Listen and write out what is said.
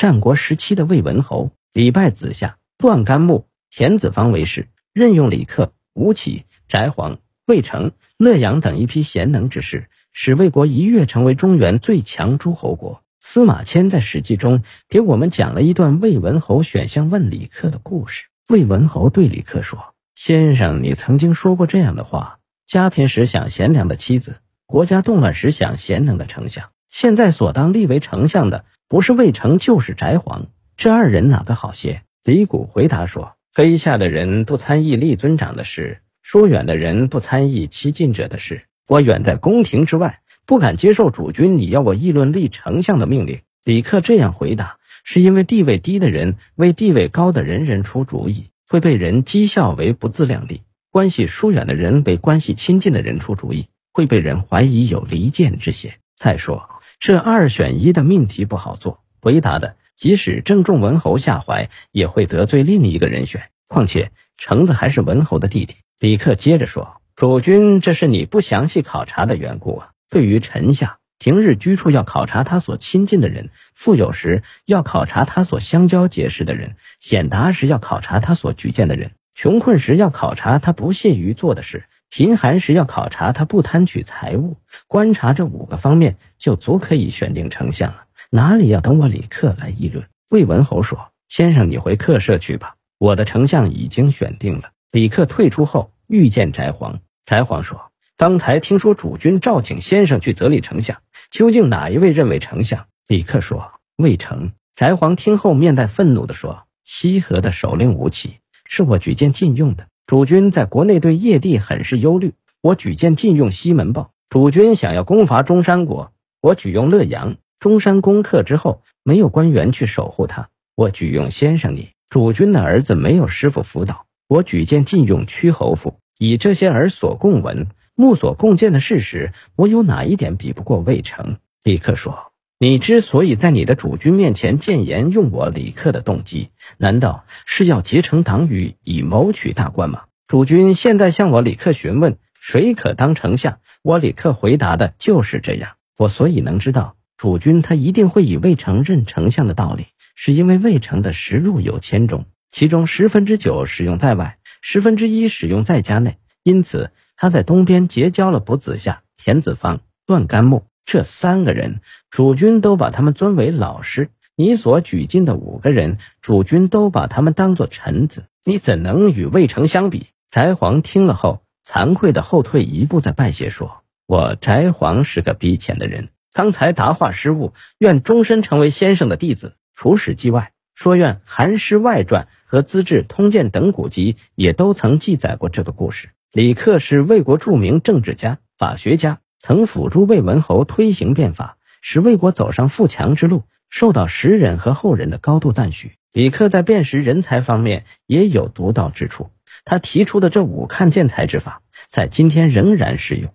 战国时期的魏文侯李拜子下，段干木、田子方为氏，任用李克、吴起、翟黄、魏成、乐阳等一批贤能之士，使魏国一跃成为中原最强诸侯国。司马迁在《史记》中给我们讲了一段魏文侯选相问李克的故事。魏文侯对李克说：“先生，你曾经说过这样的话：家贫时想贤良的妻子，国家动乱时想贤能的丞相。现在所当立为丞相的，不是魏成就是翟黄，这二人哪个好些？”李谷回答说：“麾下的人不参议立尊长的事，疏远的人不参议欺近者的事。我远在宫廷之外。”不敢接受主君你要我议论立丞相的命令。李克这样回答，是因为地位低的人为地位高的人人出主意，会被人讥笑为不自量力；关系疏远的人为关系亲近的人出主意，会被人怀疑有离间之嫌。再说，这二选一的命题不好做，回答的即使正中文侯下怀，也会得罪另一个人选。况且橙子还是文侯的弟弟。李克接着说：“主君，这是你不详细考察的缘故啊。”对于臣下，平日居处要考察他所亲近的人，富有时要考察他所相交结识的人，显达时要考察他所举荐的人，穷困时要考察他不屑于做的事，贫寒时要考察他不贪取财物。观察这五个方面，就足可以选定丞相了。哪里要等我李克来议论？魏文侯说：“先生，你回客舍去吧，我的丞相已经选定了。”李克退出后，遇见翟黄。翟黄说。刚才听说主君召请先生去择立丞相，究竟哪一位认为丞相？李克说：“魏成。”翟黄听后面带愤怒地说：“西河的首令吴起是我举荐禁用的。主君在国内对叶帝很是忧虑，我举荐禁用西门豹。主君想要攻伐中山国，我举用乐阳。中山攻克之后，没有官员去守护他，我举用先生你。主君的儿子没有师傅辅导，我举荐禁用屈侯父。以这些儿所共闻。”目所共见的事实，我有哪一点比不过魏成？立刻说：“你之所以在你的主君面前谏言用我李克的动机，难道是要结成党羽以谋取大官吗？”主君现在向我李克询问谁可当丞相，我李克回答的就是这样。我所以能知道主君他一定会以魏成任丞相的道理，是因为魏成的实录有千种，其中十分之九使用在外，十分之一使用在家内，因此。他在东边结交了卜子夏、田子方、段干木这三个人，主君都把他们尊为老师。你所举进的五个人，主君都把他们当做臣子，你怎能与魏成相比？翟黄听了后，惭愧的后退一步，再拜谢说：“我翟黄是个逼浅的人，刚才答话失误，愿终身成为先生的弟子。除史记外，说愿《韩诗外传》和《资治通鉴》等古籍也都曾记载过这个故事。”李克是魏国著名政治家、法学家，曾辅助魏文侯推行变法，使魏国走上富强之路，受到时人和后人的高度赞许。李克在辨识人才方面也有独到之处，他提出的这五看见才之法，在今天仍然适用。